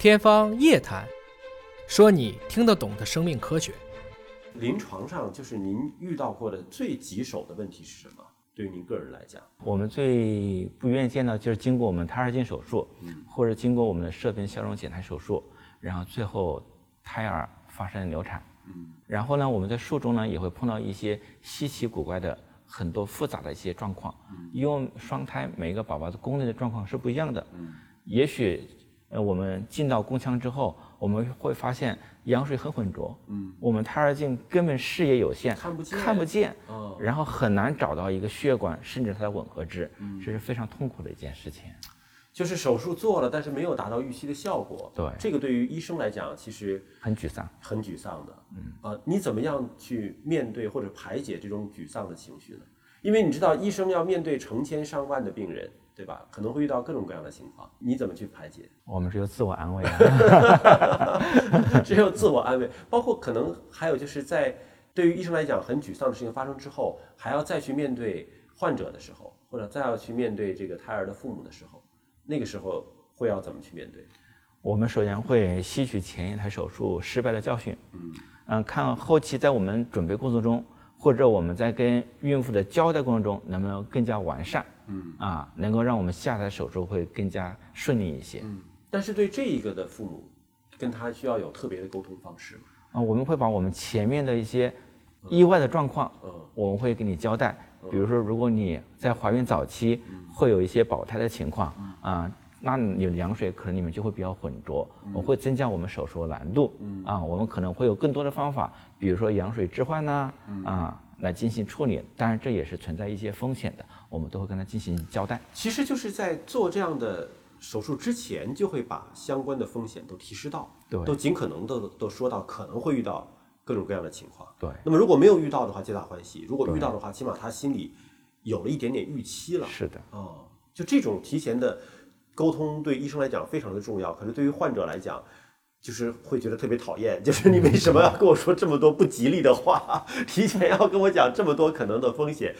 天方夜谭，说你听得懂的生命科学。临床上，就是您遇到过的最棘手的问题是什么？对于您个人来讲，我们最不愿意见到就是经过我们胎儿镜手术，或者经过我们的射频消融减胎手术，然后最后胎儿发生流产。然后呢，我们在术中呢也会碰到一些稀奇古怪的、很多复杂的一些状况。因为双胎每个宝宝的宫内的状况是不一样的。也许，呃，我们进到宫腔之后，我们会发现羊水很浑浊。嗯，我们胎儿镜根本视野有限，看不见，看不见。哦，然后很难找到一个血管，甚至它的吻合质，这是非常痛苦的一件事情。就是手术做了，但是没有达到预期的效果。对，这个对于医生来讲，其实很沮丧，很沮丧的。嗯，呃，你怎么样去面对或者排解这种沮丧的情绪呢？因为你知道，医生要面对成千上万的病人，对吧？可能会遇到各种各样的情况，你怎么去排解？我们只有自我安慰，啊 只有自我安慰。包括可能还有就是在对于医生来讲很沮丧的事情发生之后，还要再去面对患者的时候，或者再要去面对这个胎儿的父母的时候。那个时候会要怎么去面对？我们首先会吸取前一台手术失败的教训，嗯嗯，看后期在我们准备过程中，或者我们在跟孕妇的交代过程中，能不能更加完善，嗯。啊，能够让我们下台手术会更加顺利一些。嗯，但是对这一个的父母，跟他需要有特别的沟通方式吗？啊，我们会把我们前面的一些意外的状况，嗯，我们会给你交代。比如说，如果你在怀孕早期会有一些保胎的情况啊，那你羊水可能你们就会比较浑浊，我会增加我们手术的难度。啊，我们可能会有更多的方法，比如说羊水置换呐啊，来进行处理。当然，这也是存在一些风险的，我们都会跟他进行交代。其实就是在做这样的手术之前，就会把相关的风险都提示到，对，都尽可能的都说到可能会遇到。各种各样的情况，对。那么如果没有遇到的话，皆大欢喜；如果遇到的话，起码他心里有了一点点预期了。是的，哦，就这种提前的沟通，对医生来讲非常的重要。可是对于患者来讲，就是会觉得特别讨厌，就是你为什么要跟我说这么多不吉利的话？提前要跟我讲这么多可能的风险，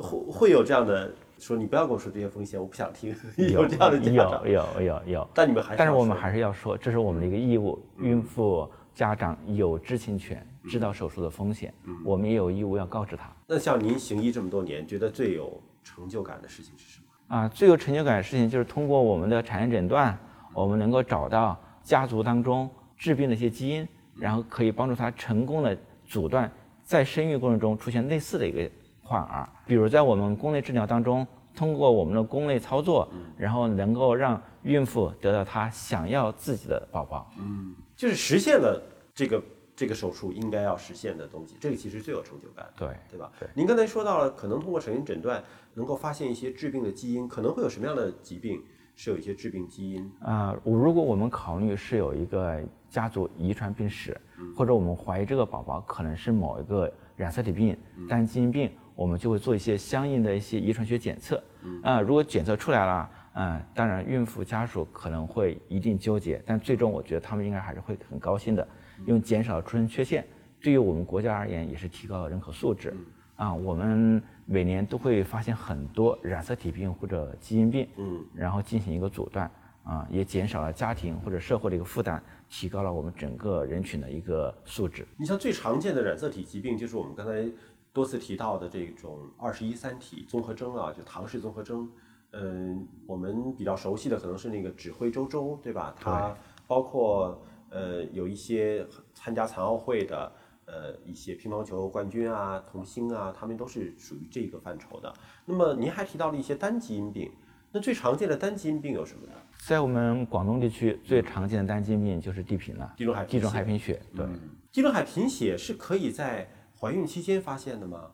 会会有这样的说，你不要跟我说这些风险，我不想听。有这样的家长，有有有有。但你们还，但是我们还是要说，这是我们的一个义务，孕妇。家长有知情权，知道手术的风险，我们也有义务要告知他。那像您行医这么多年，觉得最有成就感的事情是什么？啊，最有成就感的事情就是通过我们的产前诊断，我们能够找到家族当中致病的一些基因，然后可以帮助他成功的阻断在生育过程中出现类似的一个患儿。比如在我们宫内治疗当中，通过我们的宫内操作，然后能够让孕妇得到她想要自己的宝宝。嗯。就是实现了这个这个手术应该要实现的东西，这个其实最有成就感，对对吧？对。您刚才说到了，可能通过产前诊断能够发现一些致病的基因，可能会有什么样的疾病是有一些致病基因啊？我如果我们考虑是有一个家族遗传病史，或者我们怀疑这个宝宝可能是某一个染色体病、单基因病，我们就会做一些相应的一些遗传学检测。啊，如果检测出来了。嗯，当然，孕妇家属可能会一定纠结，但最终我觉得他们应该还是会很高兴的，因为减少了出生缺陷，对于我们国家而言也是提高了人口素质。啊，我们每年都会发现很多染色体病或者基因病，嗯，然后进行一个阻断，啊，也减少了家庭或者社会的一个负担，提高了我们整个人群的一个素质。你像最常见的染色体疾病，就是我们刚才多次提到的这种二十一三体综合征啊，就唐氏综合征。嗯，我们比较熟悉的可能是那个指挥周周，对吧？他包括呃有一些参加残奥会的呃一些乒乓球冠军啊、童星啊，他们都是属于这个范畴的。那么您还提到了一些单基因病，那最常见的单基因病有什么呢？在我们广东地区最常见的单基因病就是地贫了，地中海地中海贫血。对，地中海贫血是可以在怀孕期间发现的吗？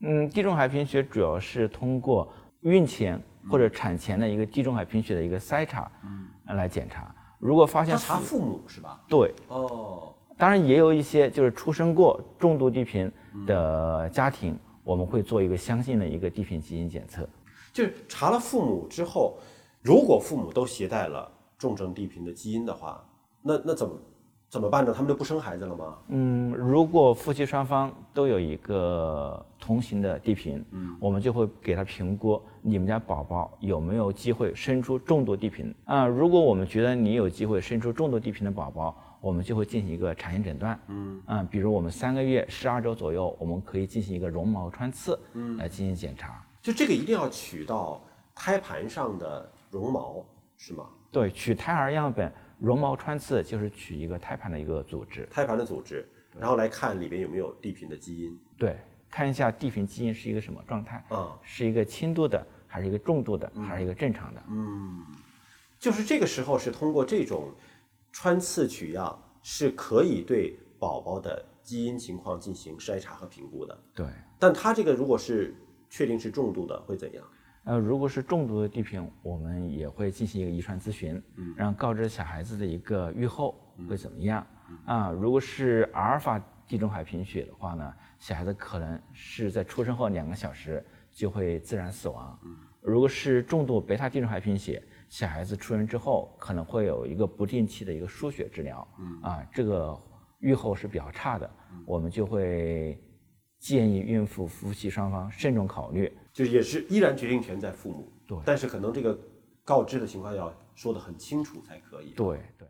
嗯，地中海贫血主要是通过孕前。或者产前的一个地中海贫血的一个筛查，嗯，来检查。如果发现查父母是吧？对，哦，当然也有一些就是出生过重度地贫的家庭，我们会做一个相应的一个地贫基因检测。就是查了父母之后，如果父母都携带了重症地贫的基因的话，那那怎么怎么办呢？他们就不生孩子了吗？嗯，如果夫妻双方都有一个同行的地贫，嗯，我们就会给他评估你们家宝宝有没有机会生出重度地贫啊。如果我们觉得你有机会生出重度地贫的宝宝，我们就会进行一个产前诊断，嗯，啊，比如我们三个月十二周左右，我们可以进行一个绒毛穿刺，嗯，来进行检查。就这个一定要取到胎盘上的绒毛是吗？对，取胎儿样本。绒毛穿刺就是取一个胎盘的一个组织，胎盘的组织，然后来看里边有没有地贫的基因。对，看一下地贫基因是一个什么状态，啊，是一个轻度的，还是一个重度的，还是一个正常的？嗯，就是这个时候是通过这种穿刺取样，是可以对宝宝的基因情况进行筛查和评估的。对，但他这个如果是确定是重度的，会怎样？呃，如果是重度的地贫，我们也会进行一个遗传咨询，嗯，让告知小孩子的一个预后会怎么样啊？如果是阿尔法地中海贫血的话呢，小孩子可能是在出生后两个小时就会自然死亡。嗯，如果是重度贝塔地中海贫血，小孩子出生之后可能会有一个不定期的一个输血治疗，嗯，啊，这个预后是比较差的，我们就会建议孕妇夫妻双方慎重考虑。就也是依然决定权在父母，对，但是可能这个告知的情况要说得很清楚才可以。对对。